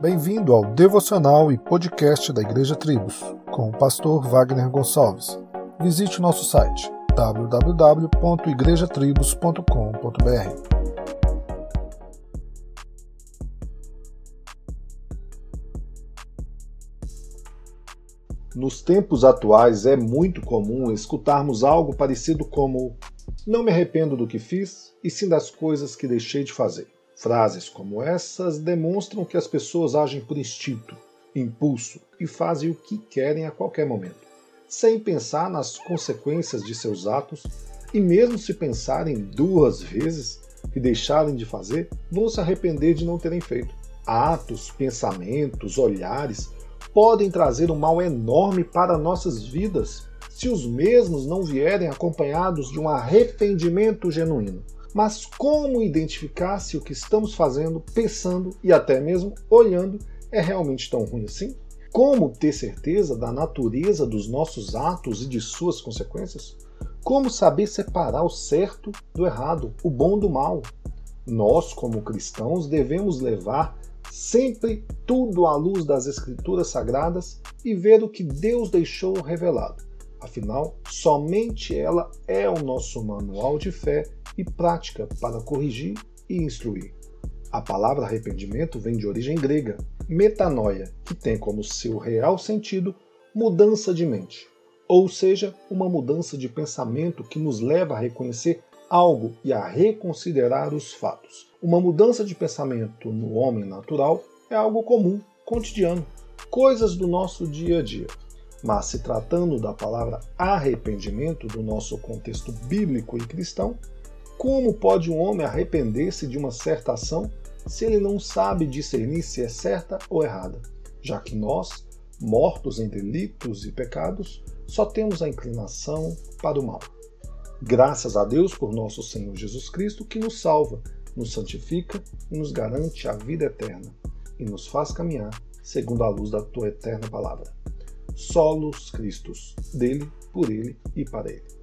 Bem-vindo ao devocional e podcast da Igreja Tribos, com o pastor Wagner Gonçalves. Visite o nosso site www.igrejatribos.com.br. Nos tempos atuais é muito comum escutarmos algo parecido como: Não me arrependo do que fiz, e sim das coisas que deixei de fazer. Frases como essas demonstram que as pessoas agem por instinto, impulso e fazem o que querem a qualquer momento, sem pensar nas consequências de seus atos e, mesmo se pensarem duas vezes que deixarem de fazer, vão se arrepender de não terem feito. Atos, pensamentos, olhares podem trazer um mal enorme para nossas vidas se os mesmos não vierem acompanhados de um arrependimento genuíno. Mas como identificar se o que estamos fazendo, pensando e até mesmo olhando é realmente tão ruim assim? Como ter certeza da natureza dos nossos atos e de suas consequências? Como saber separar o certo do errado, o bom do mal? Nós, como cristãos, devemos levar sempre tudo à luz das Escrituras Sagradas e ver o que Deus deixou revelado. Afinal, somente ela é o nosso manual de fé e prática para corrigir e instruir. A palavra arrependimento vem de origem grega, metanoia, que tem como seu real sentido mudança de mente, ou seja, uma mudança de pensamento que nos leva a reconhecer algo e a reconsiderar os fatos. Uma mudança de pensamento no homem natural é algo comum, cotidiano, coisas do nosso dia a dia. Mas se tratando da palavra arrependimento do nosso contexto bíblico e cristão, como pode um homem arrepender-se de uma certa ação se ele não sabe discernir se é certa ou errada? Já que nós, mortos em delitos e pecados, só temos a inclinação para o mal. Graças a Deus por nosso Senhor Jesus Cristo, que nos salva, nos santifica e nos garante a vida eterna, e nos faz caminhar segundo a luz da tua eterna palavra. Solos Christus, dele, por ele e para ele.